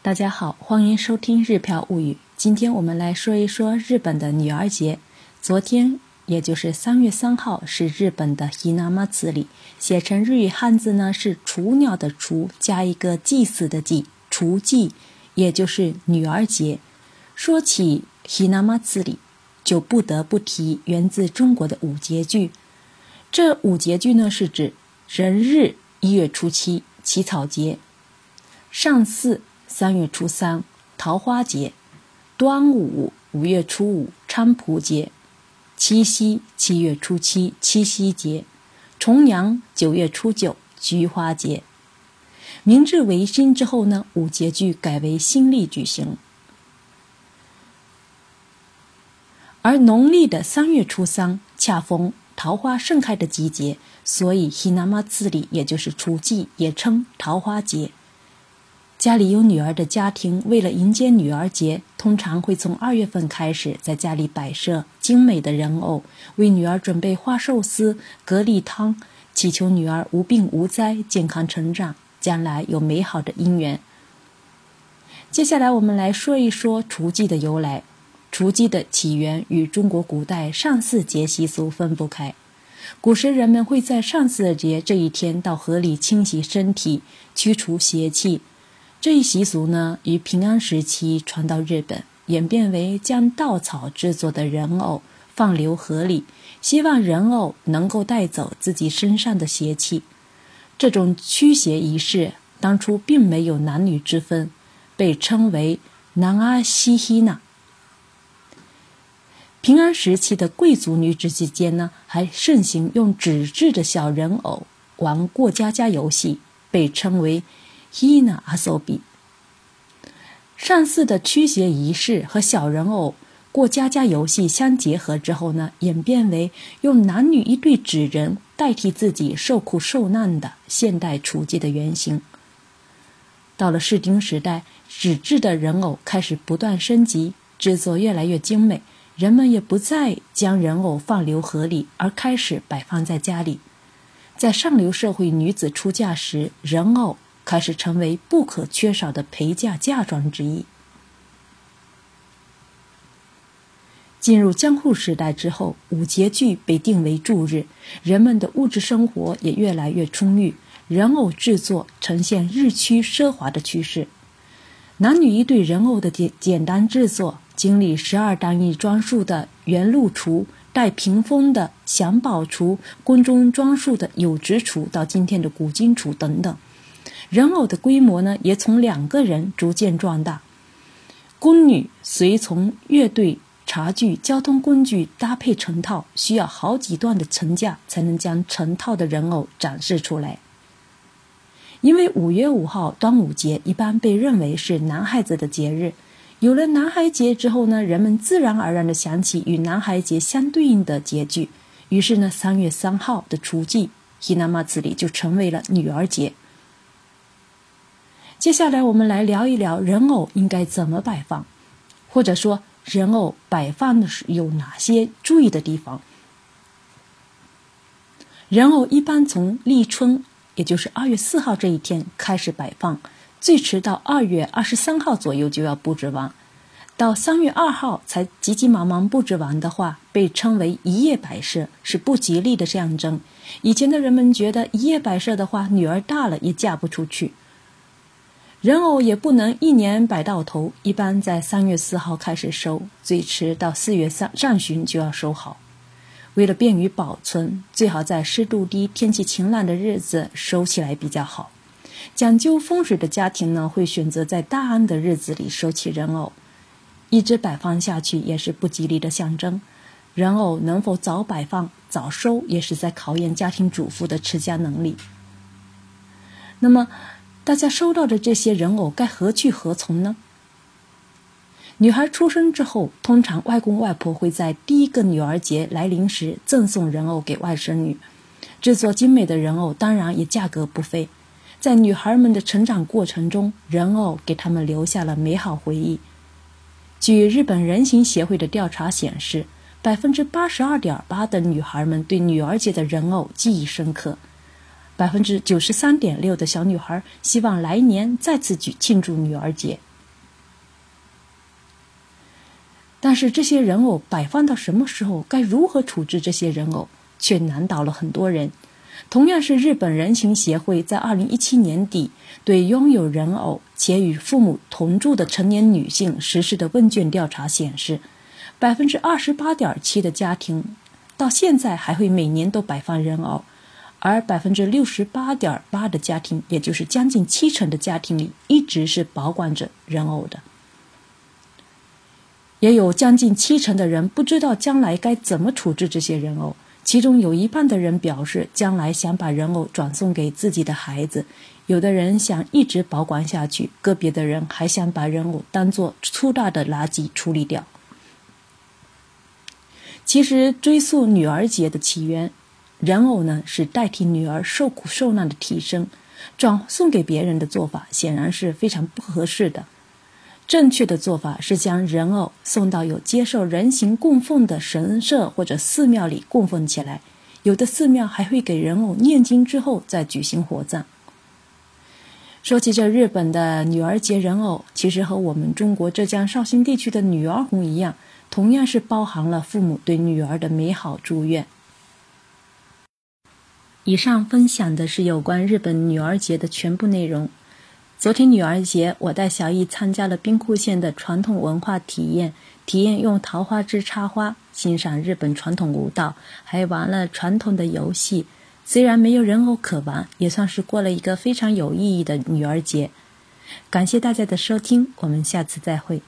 大家好，欢迎收听《日漂物语》。今天我们来说一说日本的女儿节。昨天，也就是三月三号，是日本的伊那妈子里写成日语汉字呢是“雏鸟”的“雏”加一个祭祀的“祭”，雏祭，也就是女儿节。说起伊那妈子里就不得不提源自中国的五节句。这五节句呢，是指人日一月初七起草节，上巳。三月初三，桃花节；端午五月初五，菖蒲节；七夕七月初七，七夕节；重阳九月初九，菊花节。明治维新之后呢，五节句改为新历举行。而农历的三月初三，恰逢桃花盛开的季节，所以 h i n a m a 里也就是雏祭，也称桃花节。家里有女儿的家庭，为了迎接女儿节，通常会从二月份开始，在家里摆设精美的人偶，为女儿准备花寿司、蛤蜊汤，祈求女儿无病无灾、健康成长，将来有美好的姻缘。接下来，我们来说一说雏祭的由来。雏祭的起源与中国古代上巳节习俗分不开。古时人们会在上巳节这一天到河里清洗身体，驱除邪气。这一习俗呢，于平安时期传到日本，演变为将稻草制作的人偶放流河里，希望人偶能够带走自己身上的邪气。这种驱邪仪式当初并没有男女之分，被称为“南阿西希娜”。平安时期的贵族女子之间呢，还盛行用纸质的小人偶玩过家家游戏，被称为。Hina Asobi，上巳的驱邪仪式和小人偶过家家游戏相结合之后呢，演变为用男女一对纸人代替自己受苦受难的现代雏祭的原型。到了室町时代，纸质的人偶开始不断升级，制作越来越精美，人们也不再将人偶放流河里，而开始摆放在家里。在上流社会，女子出嫁时，人偶。开始成为不可缺少的陪嫁嫁妆之一。进入江户时代之后，五节具被定为祝日，人们的物质生活也越来越充裕，人偶制作呈现日趋奢华的趋势。男女一对人偶的简简单制作，经历十二单一装束的圆鹿厨、带屏风的祥宝厨、宫中装束的有直厨，到今天的古今厨等等。人偶的规模呢，也从两个人逐渐壮大。宫女随从、乐队、茶具、交通工具搭配成套，需要好几段的层架才能将成套的人偶展示出来。因为五月五号端午节一般被认为是男孩子的节日，有了男孩节之后呢，人们自然而然的想起与男孩节相对应的节句，于是呢，三月三号的雏祭 Hinamatsuri 就成为了女儿节。接下来，我们来聊一聊人偶应该怎么摆放，或者说人偶摆放的是有哪些注意的地方。人偶一般从立春，也就是二月四号这一天开始摆放，最迟到二月二十三号左右就要布置完。到三月二号才急急忙忙布置完的话，被称为一夜摆设，是不吉利的象征。以前的人们觉得一夜摆设的话，女儿大了也嫁不出去。人偶也不能一年摆到头，一般在三月四号开始收，最迟到四月上上旬就要收好。为了便于保存，最好在湿度低、天气晴朗的日子收起来比较好。讲究风水的家庭呢，会选择在大安的日子里收起人偶，一直摆放下去也是不吉利的象征。人偶能否早摆放、早收，也是在考验家庭主妇的持家能力。那么。大家收到的这些人偶该何去何从呢？女孩出生之后，通常外公外婆会在第一个女儿节来临时赠送人偶给外甥女。制作精美的人偶当然也价格不菲。在女孩们的成长过程中，人偶给他们留下了美好回忆。据日本人形协会的调查显示，百分之八十二点八的女孩们对女儿节的人偶记忆深刻。百分之九十三点六的小女孩希望来年再次举庆祝女儿节。但是这些人偶摆放到什么时候该如何处置这些人偶却难倒了很多人。同样是日本人情协会在二零一七年底对拥有人偶且与父母同住的成年女性实施的问卷调查显示百分之二十八点七的家庭到现在还会每年都摆放人偶而百分之六十八点八的家庭，也就是将近七成的家庭里，一直是保管着人偶的。也有将近七成的人不知道将来该怎么处置这些人偶。其中有一半的人表示，将来想把人偶转送给自己的孩子；有的人想一直保管下去；个别的人还想把人偶当做粗大的垃圾处理掉。其实，追溯女儿节的起源，人偶呢是代替女儿受苦受难的替身，转送给别人的做法显然是非常不合适的。正确的做法是将人偶送到有接受人形供奉的神社或者寺庙里供奉起来，有的寺庙还会给人偶念经之后再举行火葬。说起这日本的女儿节人偶，其实和我们中国浙江绍兴地区的女儿红一样，同样是包含了父母对女儿的美好祝愿。以上分享的是有关日本女儿节的全部内容。昨天女儿节，我带小艺参加了兵库县的传统文化体验，体验用桃花枝插花，欣赏日本传统舞蹈，还玩了传统的游戏。虽然没有人偶可玩，也算是过了一个非常有意义的女儿节。感谢大家的收听，我们下次再会。